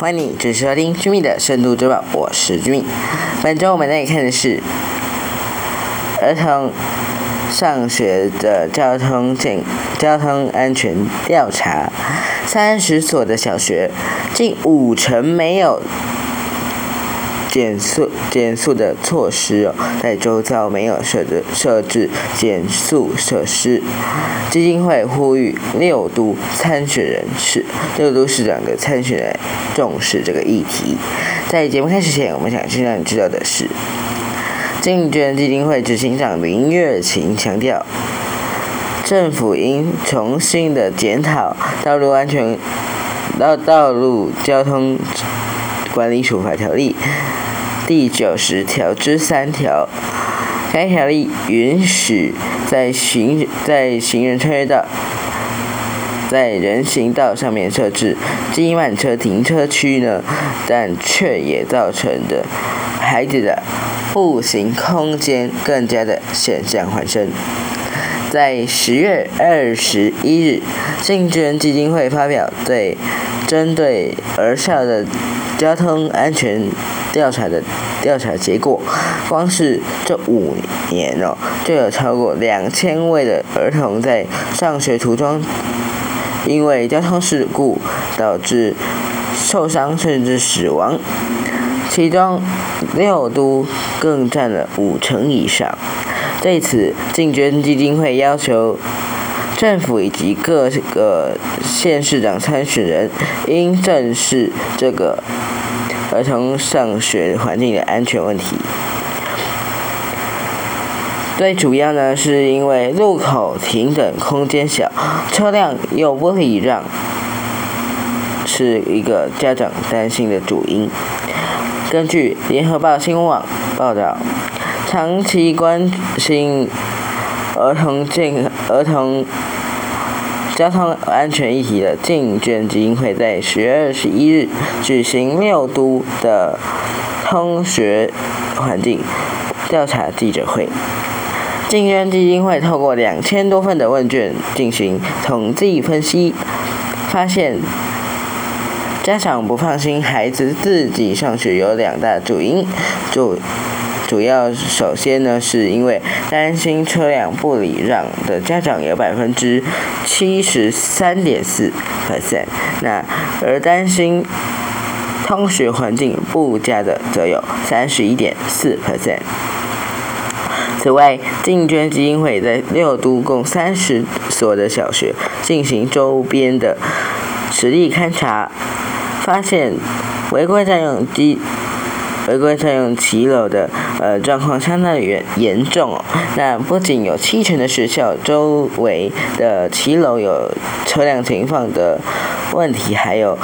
欢迎你准时收听《君密的深度之宝》，我是君密。本周我们来看的是儿童上学的交通警交通安全调查。三十所的小学，近五成没有减速减速的措施哦，在周遭没有设置设置减速设施。基金会呼吁六都参选人士、六都市长的参选人重视这个议题。在节目开始前，我们想先让你知道的是，竞捐基金会执行长林月琴强调，政府应重新的检讨道路安全、道道路交通管理处罚条例。第九十条之三条，该条例允许在行在行人穿越道、在人行道上面设置机慢车停车区呢，但却也造成的孩子的步行空间更加的险象环生。在十月二十一日，信捐基金会发表对针对儿少的交通安全。调查的调查结果，光是这五年哦，就有超过两千位的儿童在上学途中，因为交通事故导致受伤甚至死亡，其中六都更占了五成以上。对此，竞捐基金会要求政府以及各个县市长参选人应正视这个。儿童上学环境的安全问题，最主要呢是因为路口停等空间小，车辆又不礼让，是一个家长担心的主因。根据联合报新闻网报道，长期关心儿童健儿童。交通安全议题的竞捐基金会在十月二十一日举行六都的通学环境调查记者会。竞捐基金会透过两千多份的问卷进行统计分析，发现家长不放心孩子自己上学有两大主因，主。主要首先呢，是因为担心车辆不礼让的家长有百分之七十三点四 percent，那而担心通学环境不佳的则有三十一点四 percent。此外，进捐基金会在六都共三十所的小学进行周边的实地勘查，发现违规占用机。违规占用骑楼的呃状况相当严严重哦。那不仅有七成的学校周围的骑楼有车辆停放的问题，还有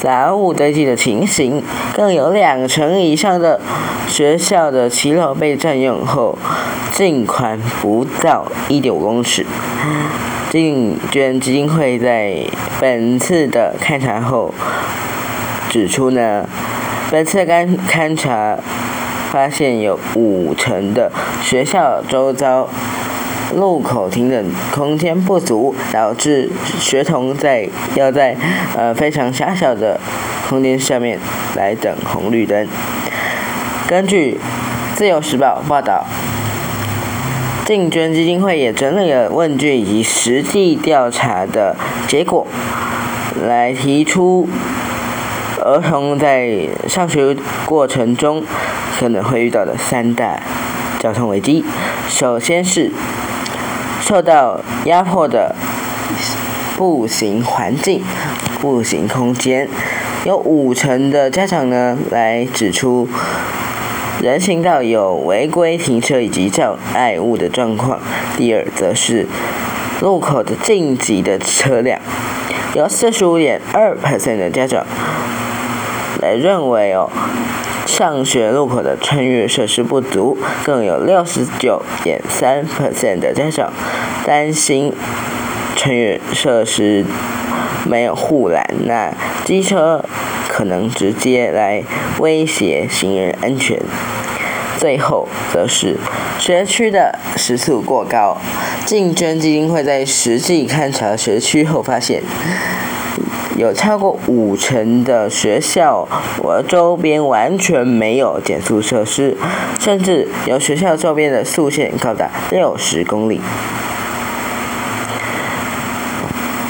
杂物堆积的情形，更有两成以上的学校的骑楼被占用后，净宽不到一点五公尺。竞捐基金会在本次的勘查后指出呢。本次勘勘查发现，有五成的学校周遭路口停等空间不足，导致学童在要在呃非常狭小的空间下面来等红绿灯。根据《自由时报》报道，竞捐基金会也整理了问卷以及实际调查的结果，来提出。儿童在上学过程中可能会遇到的三大交通危机，首先是受到压迫的步行环境、步行空间，有五成的家长呢来指出人行道有违规停车以及障碍物的状况。第二则是路口的禁集的车辆，有四十五点二 percent 的家长。来认为哦，上学路口的穿越设施不足，更有六十九点三 percent 的家长担心穿越设施没有护栏，那机车可能直接来威胁行人安全。最后则是学区的时速过高，竞争基金会在实际勘察学区后发现。有超过五成的学校我周边完全没有减速设施，甚至有学校周边的速线高达六十公里。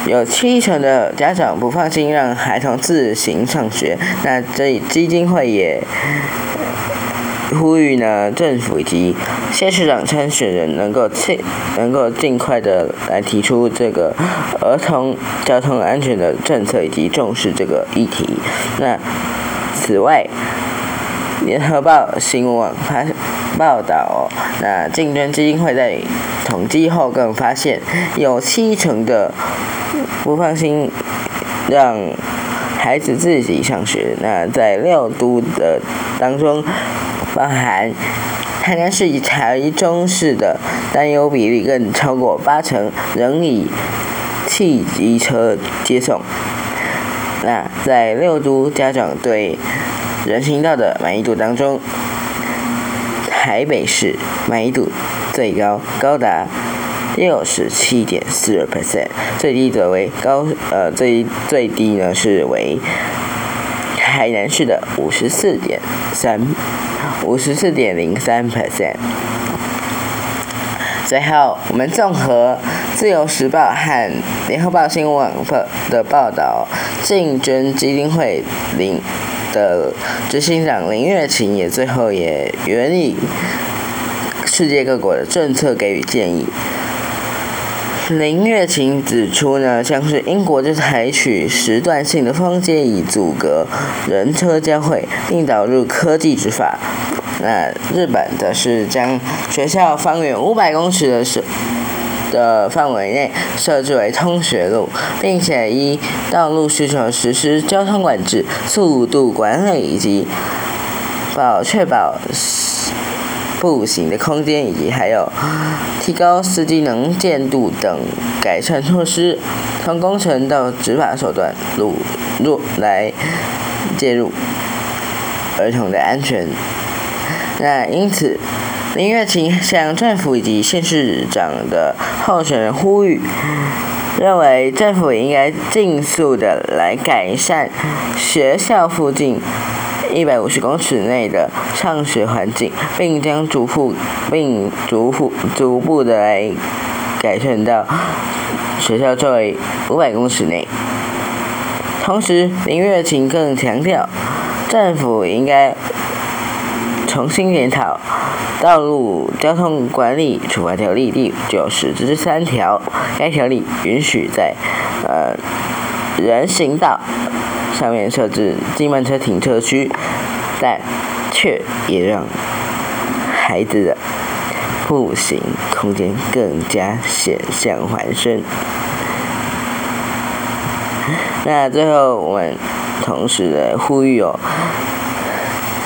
有七成的家长不放心让孩童自行上学，那这基金会也呼吁呢，政府以及县市长参选人能够尽能够尽快的来提出这个儿童交通安全的政策以及重视这个议题。那此外，联合报新闻网发报道，那竞争基金会在统计后更发现，有七成的。不放心让孩子自己上学，那在六都的当中，包含台南市以台中市的担忧比例更超过八成，仍以汽机车接送。那在六都家长对人行道的满意度当中，台北市满意度最高，高达。六十七点四二 percent，最低则为高呃最最低呢是为海南市的五十四点三五十四点零三 percent。最后，我们综合自由时报和联合报新闻网的报道，竞争基金会林的执行长林月琴也最后也援引世界各国的政策给予建议。林月琴指出呢，像是英国就采取时段性的封街以阻隔人车交汇，并导入科技执法。那日本则是将学校方圆五百公尺的设的范围内设置为通学路，并且依道路需求实施交通管制、速度管理以及保确保。步行的空间，以及还有提高司机能见度等改善措施，从工程到执法手段，入入来介入儿童的安全。那因此，林月琴向政府以及县市长的候选人呼吁，认为政府应该尽速的来改善学校附近。一百五十公尺内的上学环境，并将逐步并逐步逐步的来改善到学校周围五百公尺内。同时，林月琴更强调，政府应该重新检讨《道路交通管理处罚条例》第九十之三条，该条例允许在呃人行道。上面设置机慢车停车区，但却也让孩子的步行空间更加险象环生。那最后我们同时的呼吁哦，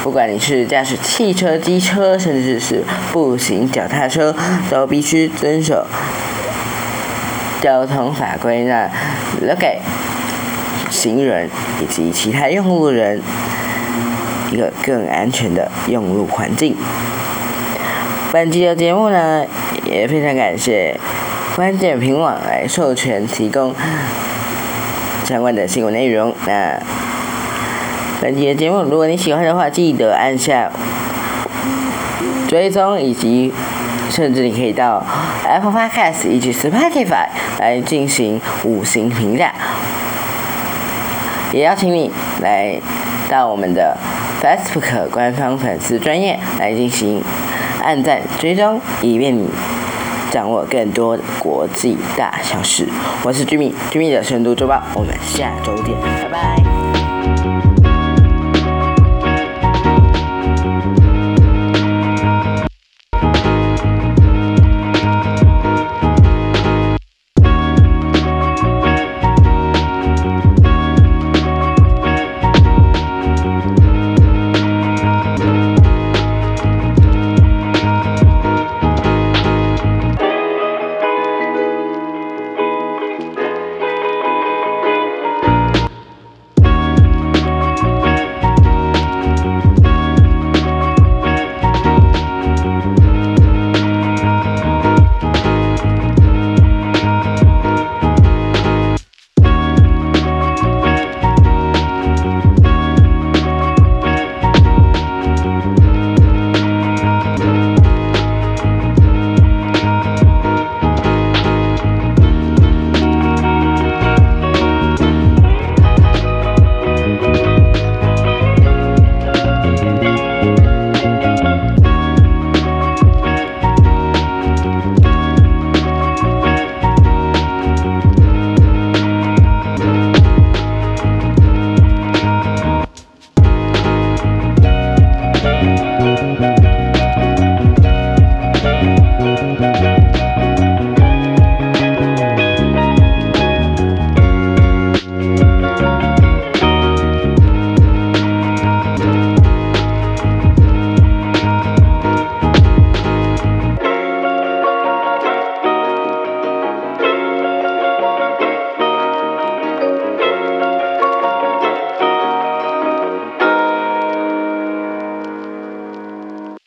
不管你是驾驶汽车、机车，甚至是步行脚踏车，都必须遵守交通法规。那留给。行人以及其他用路人一个更安全的用路环境。本期的节目呢，也非常感谢关键评网来授权提供相关的新闻内容。那本期的节目，如果你喜欢的话，记得按下追踪，以及甚至你可以到 Apple Podcast 以及 Spotify 来进行五星评价。也邀请你来到我们的 Facebook 官方粉丝专业来进行按赞追踪，以便你掌握更多国际大小事。我是 Jimmy，Jimmy 的深度周报，我们下周见，拜拜。